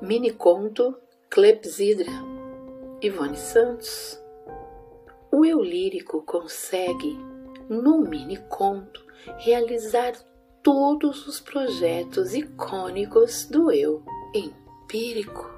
Mini conto Clepsidra Ivone Santos O eu lírico consegue, no mini conto, realizar todos os projetos icônicos do eu empírico.